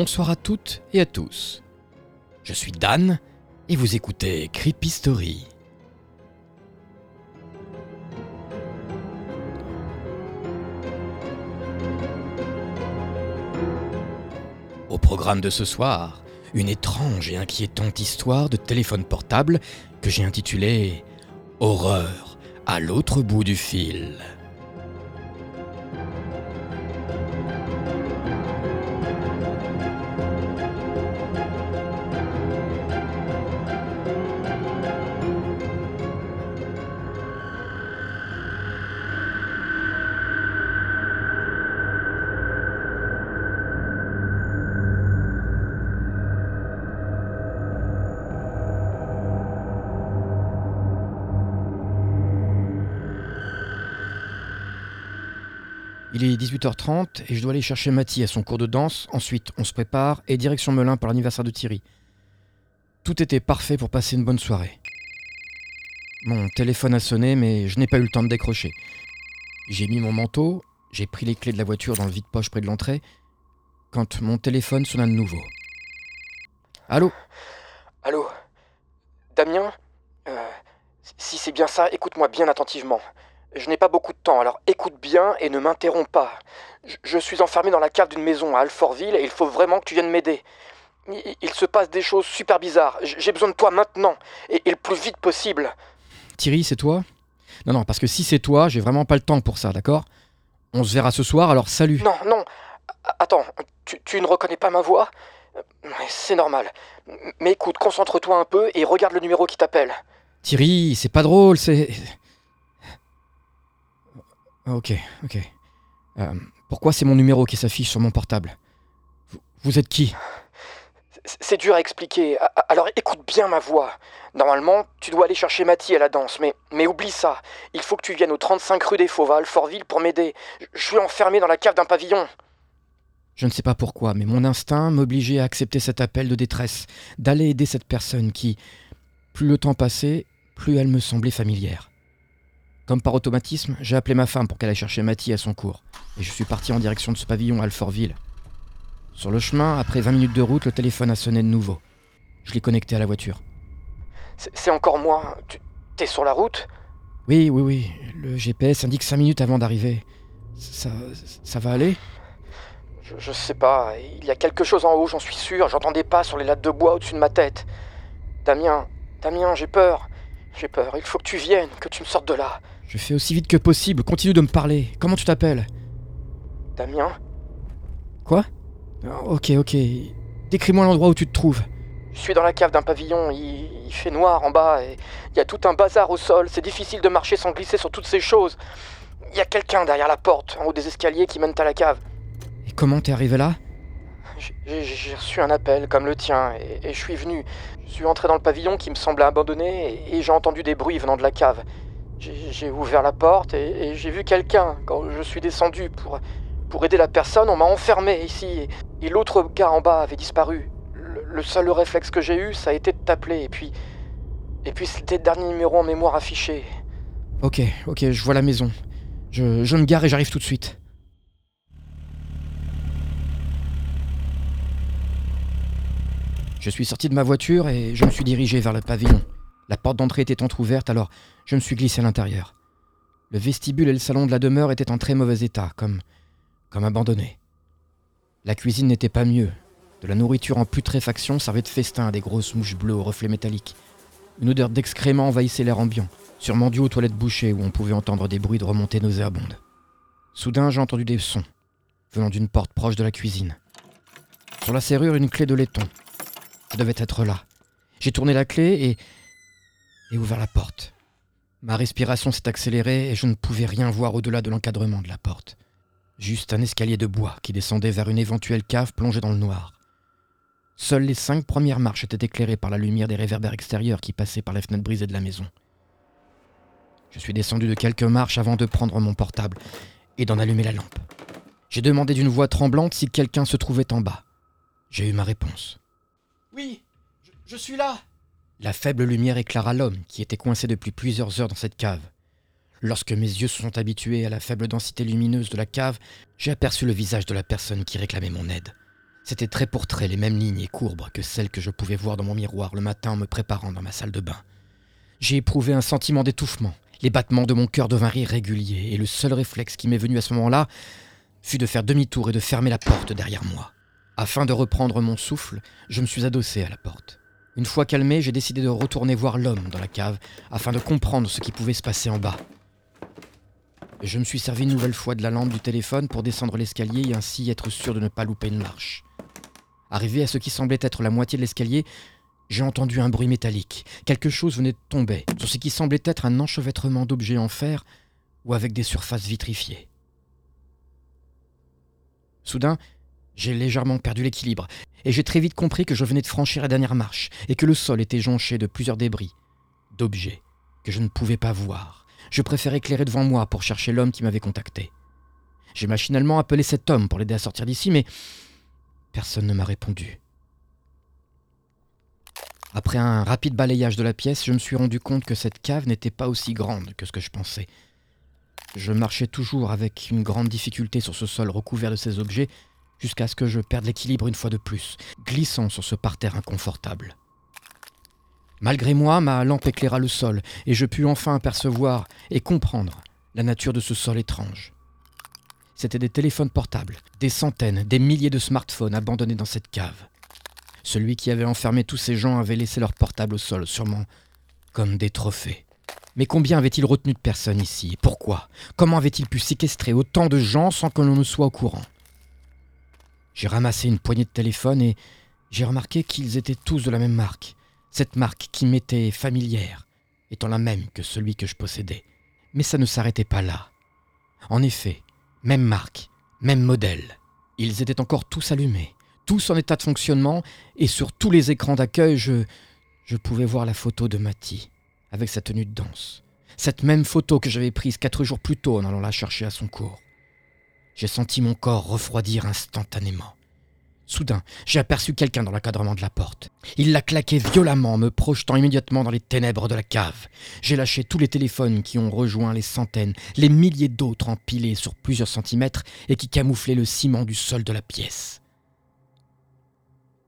Bonsoir à toutes et à tous. Je suis Dan et vous écoutez Creepy Story. Au programme de ce soir, une étrange et inquiétante histoire de téléphone portable que j'ai intitulée Horreur à l'autre bout du fil. Il est 18h30 et je dois aller chercher Mathie à son cours de danse. Ensuite, on se prépare et direction Melun pour l'anniversaire de Thierry. Tout était parfait pour passer une bonne soirée. Mon téléphone a sonné, mais je n'ai pas eu le temps de décrocher. J'ai mis mon manteau, j'ai pris les clés de la voiture dans le vide-poche près de l'entrée, quand mon téléphone sonna de nouveau. Allô? Allô? Damien? Euh, Si c'est bien ça, écoute-moi bien attentivement. Je n'ai pas beaucoup de temps, alors écoute bien et ne m'interromps pas. Je, je suis enfermé dans la cave d'une maison à Alfortville et il faut vraiment que tu viennes m'aider. Il, il se passe des choses super bizarres. J'ai besoin de toi maintenant et, et le plus vite possible. Thierry, c'est toi? Non, non, parce que si c'est toi, j'ai vraiment pas le temps pour ça, d'accord? On se verra ce soir, alors salut. Non, non. Attends, tu, tu ne reconnais pas ma voix? C'est normal. Mais écoute, concentre-toi un peu et regarde le numéro qui t'appelle. Thierry, c'est pas drôle, c'est. Ok, ok. Euh, pourquoi c'est mon numéro qui s'affiche sur mon portable? Vous, vous êtes qui? C'est- dur à expliquer. Alors écoute bien ma voix. Normalement, tu dois aller chercher Mathie à la danse, mais, mais oublie ça. Il faut que tu viennes au 35 rue des Fauves à Alfortville pour m'aider. Je suis enfermé dans la cave d'un pavillon. Je ne sais pas pourquoi, mais mon instinct m'obligeait à accepter cet appel de détresse, d'aller aider cette personne qui, plus le temps passait, plus elle me semblait familière. Comme par automatisme, j'ai appelé ma femme pour qu'elle aille chercher Mathie à son cours, et je suis parti en direction de ce pavillon à Alfortville. Sur le chemin, après 20 minutes de route, le téléphone a sonné de nouveau. Je l'ai connecté à la voiture. C'est c'est encore moi. Tu t'es sur la route? Oui, oui, oui, le GPS indique 5 minutes avant d'arriver. Ça, ça va aller? Je, je sais pas. Il y a quelque chose en haut, j'en suis sûr. J'entends des pas sur les lattes de bois au-dessus de ma tête. Damien, Damien, j'ai peur. J'ai peur. Il faut que tu viennes, que tu me sortes de là. Je fais aussi vite que possible, continue de me parler. Comment tu t'appelles? Damien Quoi? Ah, Ok, ok. Décris-moi l'endroit où tu te trouves. Je suis dans la cave d'un pavillon, il, il fait noir en bas et il y a tout un bazar au sol, c'est difficile de marcher sans glisser sur toutes ces choses. Il y a quelqu'un derrière la porte, en haut des escaliers qui mènent à la cave. Et comment t'es arrivé là? J'ai- reçu un appel comme le tien et, et je suis venu. Je suis entré dans le pavillon qui me semblait abandonné et, et j'ai entendu des bruits venant de la cave. J'ai ouvert la porte et, j'ai vu quelqu'un. Quand je suis descendu pour, aider la personne, on m'a enfermé ici et, l'autre gars en bas avait disparu. Le, le seul réflexe que j'ai eu, ça a été de t'appeler et puis. Et puis c'était le dernier numéro en mémoire affiché. Ok, ok, je vois la maison. Je, je me gare et j'arrive tout de suite. Je suis sorti de ma voiture et je me suis dirigé vers le pavillon. La porte d'entrée était entr'ouverte, alors je me suis glissé à l'intérieur. Le vestibule et le salon de la demeure étaient en très mauvais état, comme, comme abandonnés. La cuisine n'était pas mieux. De la nourriture en putréfaction servait de festin à des grosses mouches bleues aux reflets métalliques. Une odeur d'excréments envahissait l'air ambiant, sûrement due aux toilettes bouchées où on pouvait entendre des bruits de remontées nauséabondes. Soudain, j'ai entendu des sons, venant d'une porte proche de la cuisine. Sur la serrure, une clé de laiton. Je devais être là. J'ai tourné la clé et. et ouvert la porte. Ma respiration s'est accélérée et je ne pouvais rien voir au-delà de l'encadrement de la porte. Juste un escalier de bois qui descendait vers une éventuelle cave plongée dans le noir. Seules les cinq premières marches étaient éclairées par la lumière des réverbères extérieurs qui passaient par les fenêtres brisées de la maison. Je suis descendu de quelques marches avant de prendre mon portable et d'en allumer la lampe. J'ai demandé d'une voix tremblante si quelqu'un se trouvait en bas. J'ai eu ma réponse. Oui, je, suis là. La faible lumière éclaira l'homme qui était coincé depuis plusieurs heures dans cette cave. Lorsque mes yeux se sont habitués à la faible densité lumineuse de la cave, j'ai aperçu le visage de la personne qui réclamait mon aide. C'était trait pour trait les mêmes lignes et courbes que celles que je pouvais voir dans mon miroir le matin en me préparant dans ma salle de bain. J'ai éprouvé un sentiment d'étouffement. Les battements de mon cœur devinrent irréguliers et le seul réflexe qui m'est venu à ce moment-là fut de faire demi-tour et de fermer la porte derrière moi. Afin de reprendre mon souffle, je me suis adossé à la porte. Une fois calmé, j'ai décidé de retourner voir l'homme dans la cave afin de comprendre ce qui pouvait se passer en bas. Je me suis servi une nouvelle fois de la lampe du téléphone pour descendre l'escalier et ainsi être sûr de ne pas louper une marche. Arrivé à ce qui semblait être la moitié de l'escalier, j'ai entendu un bruit métallique. Quelque chose venait de tomber sur ce qui semblait être un enchevêtrement d'objets en fer ou avec des surfaces vitrifiées. Soudain, j'ai légèrement perdu l'équilibre, et j'ai très vite compris que je venais de franchir la dernière marche, et que le sol était jonché de plusieurs débris, d'objets que je ne pouvais pas voir. Je préférais éclairer devant moi pour chercher l'homme qui m'avait contacté. J'ai machinalement appelé cet homme pour l'aider à sortir d'ici, mais personne ne m'a répondu. Après un rapide balayage de la pièce, je me suis rendu compte que cette cave n'était pas aussi grande que ce que je pensais. Je marchais toujours avec une grande difficulté sur ce sol recouvert de ces objets, jusqu'à ce que je perde l'équilibre une fois de plus, glissant sur ce parterre inconfortable. Malgré moi, ma lampe éclaira le sol, et je pus enfin apercevoir et comprendre la nature de ce sol étrange. C'étaient des téléphones portables, des centaines, des milliers de smartphones abandonnés dans cette cave. Celui qui avait enfermé tous ces gens avait laissé leur portable au sol, sûrement comme des trophées. Mais combien avait-il retenu de personnes ici? Pourquoi? Comment avait-il pu séquestrer autant de gens sans que l'on ne soit au courant? J'ai ramassé une poignée de téléphones et j'ai remarqué qu'ils étaient tous de la même marque. Cette marque qui m'était familière, étant la même que celui que je possédais. Mais ça ne s'arrêtait pas là. En effet, même marque, même modèle. Ils étaient encore tous allumés, tous en état de fonctionnement, et sur tous les écrans d'accueil, je, je pouvais voir la photo de Matty, avec sa tenue de danse. Cette même photo que j'avais prise quatre jours plus tôt en allant la chercher à son cours. J'ai senti mon corps refroidir instantanément. Soudain, j'ai aperçu quelqu'un dans l'encadrement de la porte. Il l'a claqué violemment, me projetant immédiatement dans les ténèbres de la cave. J'ai lâché tous les téléphones qui ont rejoint les centaines, les milliers d'autres empilés sur plusieurs centimètres et qui camouflaient le ciment du sol de la pièce.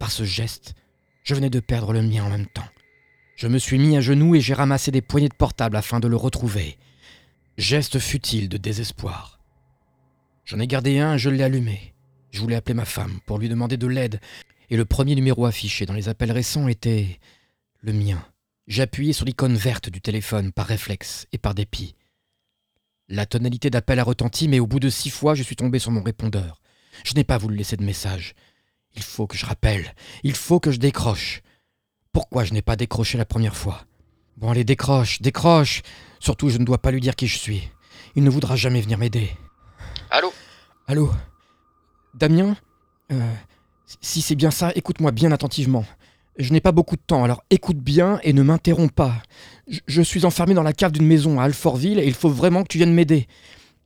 Par ce geste, je venais de perdre le mien en même temps. Je me suis mis à genoux et j'ai ramassé des poignées de portable afin de le retrouver. Geste futile de désespoir. J'en ai gardé un je l'ai allumé. Je voulais appeler ma femme pour lui demander de l'aide, et le premier numéro affiché dans les appels récents était le mien. Appuyé sur l'icône verte du téléphone par réflexe et par dépit. La tonalité d'appel a retenti, mais au bout de six fois, je suis tombé sur mon répondeur. Je n'ai pas voulu laisser de message. Il faut que je rappelle. Il faut que je décroche. Pourquoi je n'ai pas décroché la première fois? Bon, allez, décroche, décroche. Surtout, je ne dois pas lui dire qui je suis. Il ne voudra jamais venir m'aider. Allô Allô Damien euh, Si c'est bien ça, écoute-moi bien attentivement. Je n'ai pas beaucoup de temps, alors écoute bien et ne m'interromps pas. Je, suis enfermé dans la cave d'une maison à Alfortville et il faut vraiment que tu viennes m'aider.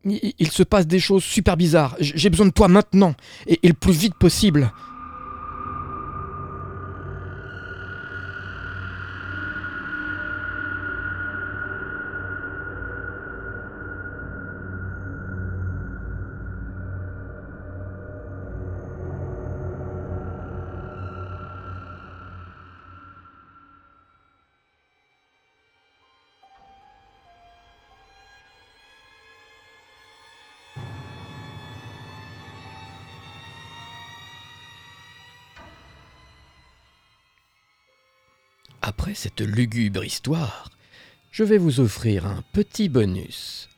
Il, se passe des choses super bizarres. J'ai besoin de toi maintenant et le plus vite possible. Après cette lugubre histoire, je vais vous offrir un petit bonus.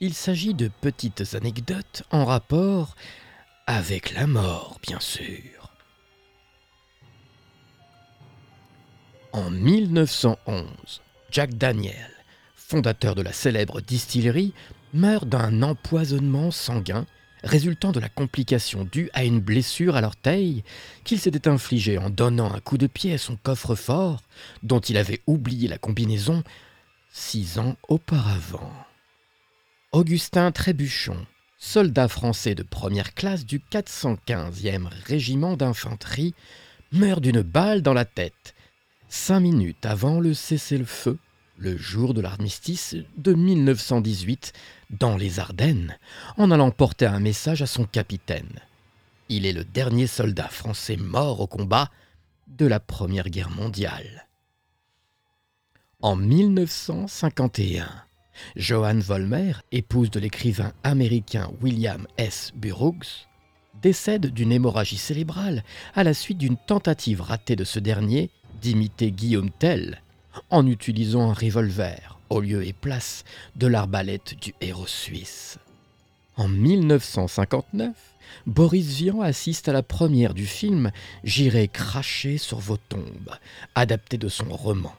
Il s'agit de petites anecdotes en rapport avec la mort, bien sûr. En 1911, Jack Daniel, fondateur de la célèbre distillerie, meurt d'un empoisonnement sanguin résultant de la complication due à une blessure à l'orteil qu'il s'était infligée en donnant un coup de pied à son coffre-fort, dont il avait oublié la combinaison six ans auparavant. Augustin Trébuchon, soldat français de première classe du 415e régiment d'infanterie, meurt d'une balle dans la tête, cinq minutes avant le cessez-le-feu le jour de l'armistice de 1918 dans les Ardennes, en allant porter un message à son capitaine. Il est le dernier soldat français mort au combat de la Première Guerre mondiale. En 1951, Johanne Vollmer, épouse de l'écrivain américain William S. Burroughs, décède d'une hémorragie cérébrale à la suite d'une tentative ratée de ce dernier d'imiter Guillaume Tell en utilisant un revolver au lieu et place de l'arbalète du héros suisse. En 1959, Boris Vian assiste à la première du film J'irai cracher sur vos tombes, adapté de son roman.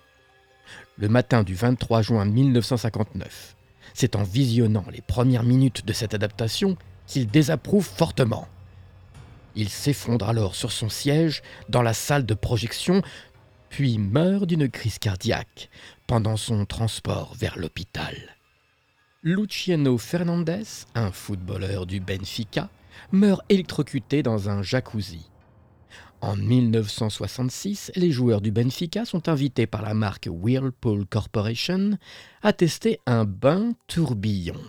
Le matin du 23 juin 1959, c'est en visionnant les premières minutes de cette adaptation qu'il désapprouve fortement. Il s'effondre alors sur son siège dans la salle de projection, puis meurt d'une crise cardiaque pendant son transport vers l'hôpital. Luciano Fernandez, un footballeur du Benfica, meurt électrocuté dans un jacuzzi. En 1966, les joueurs du Benfica sont invités par la marque Whirlpool Corporation à tester un bain tourbillon.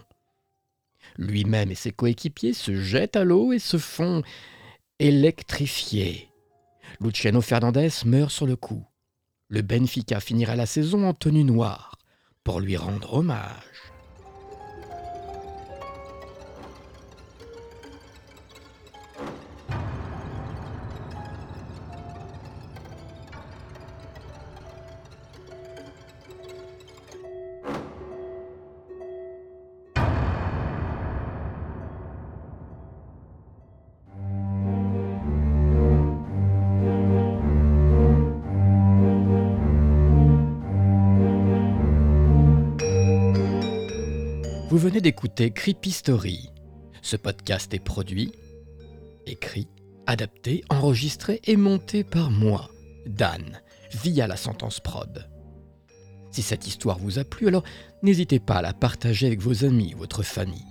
Lui-même et ses coéquipiers se jettent à l'eau et se font électrifiés. Luciano Fernandez meurt sur le coup. Le Benfica finira la saison en tenue noire pour lui rendre hommage. Venez d'écouter Creepy Story. Ce podcast est produit, écrit, adapté, enregistré et monté par moi, Dan, via la sentence prod. Si cette histoire vous a plu, alors n'hésitez pas à la partager avec vos amis votre famille.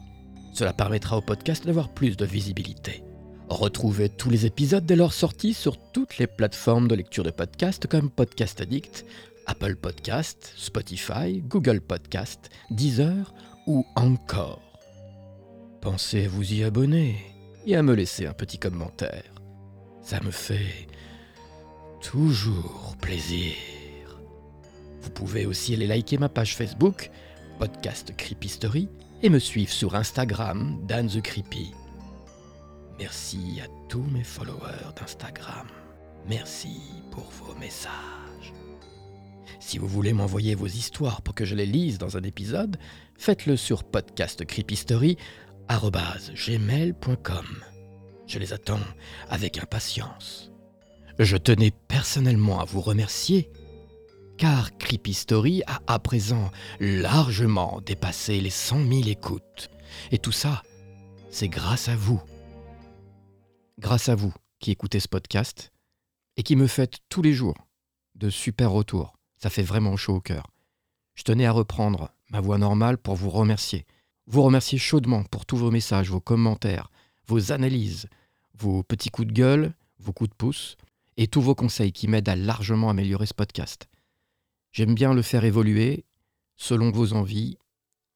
Cela permettra au podcast d'avoir plus de visibilité. Retrouvez tous les épisodes dès leur sortie sur toutes les plateformes de lecture de podcasts comme Podcast Addict, Apple Podcast, Spotify, Google Podcast, Deezer ou encore. Pensez à vous y abonner et à me laisser un petit commentaire. Ça me fait toujours plaisir. Vous pouvez aussi aller liker ma page Facebook, podcast Creepy Story, et me suivre sur Instagram, Dan the Creepy. Merci à tous mes followers d'Instagram. Merci pour vos messages. Si vous voulez m'envoyer vos histoires pour que je les lise dans un épisode, faites-le sur podcastcreepystory.gmail.com. Je les attends avec impatience. Je tenais personnellement à vous remercier, car Creepy Story a à présent largement dépassé les 100 000 écoutes. Et tout ça, c'est grâce à vous. Grâce à vous qui écoutez ce podcast et qui me faites tous les jours de super retours. Ça fait vraiment chaud au cœur. Je tenais à reprendre ma voix normale pour vous remercier. Vous remercier chaudement pour tous vos messages, vos commentaires, vos analyses, vos petits coups de gueule, vos coups de pouce et tous vos conseils qui m'aident à largement améliorer ce podcast. J'aime bien le faire évoluer selon vos envies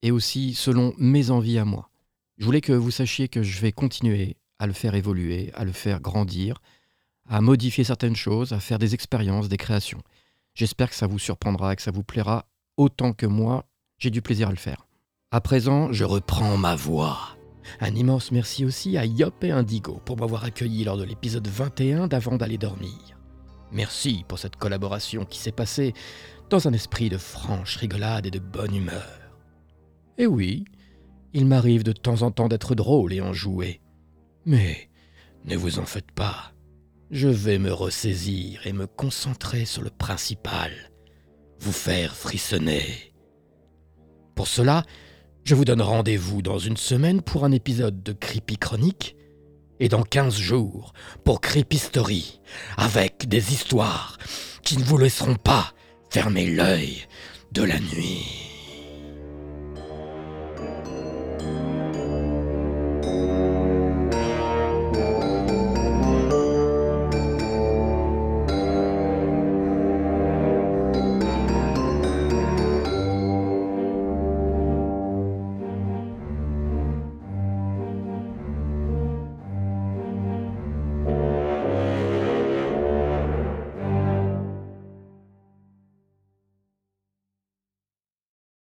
et aussi selon mes envies à moi. Je voulais que vous sachiez que je vais continuer à le faire évoluer, à le faire grandir, à modifier certaines choses, à faire des expériences, des créations. J'espère que ça vous surprendra, que ça vous plaira autant que moi, j'ai du plaisir à le faire. À présent, je reprends ma voix. Un immense merci aussi à Yop et Indigo pour m'avoir accueilli lors de l'épisode 21 d'Avant d'aller dormir. Merci pour cette collaboration qui s'est passée dans un esprit de franche rigolade et de bonne humeur. Et oui, il m'arrive de temps en temps d'être drôle et enjoué. Mais ne vous en faites pas. Je vais me ressaisir et me concentrer sur le principal, vous faire frissonner. Pour cela, je vous donne rendez-vous dans une semaine pour un épisode de Creepy Chronique et dans 15 jours pour Creepy Story avec des histoires qui ne vous laisseront pas fermer l'œil de la nuit.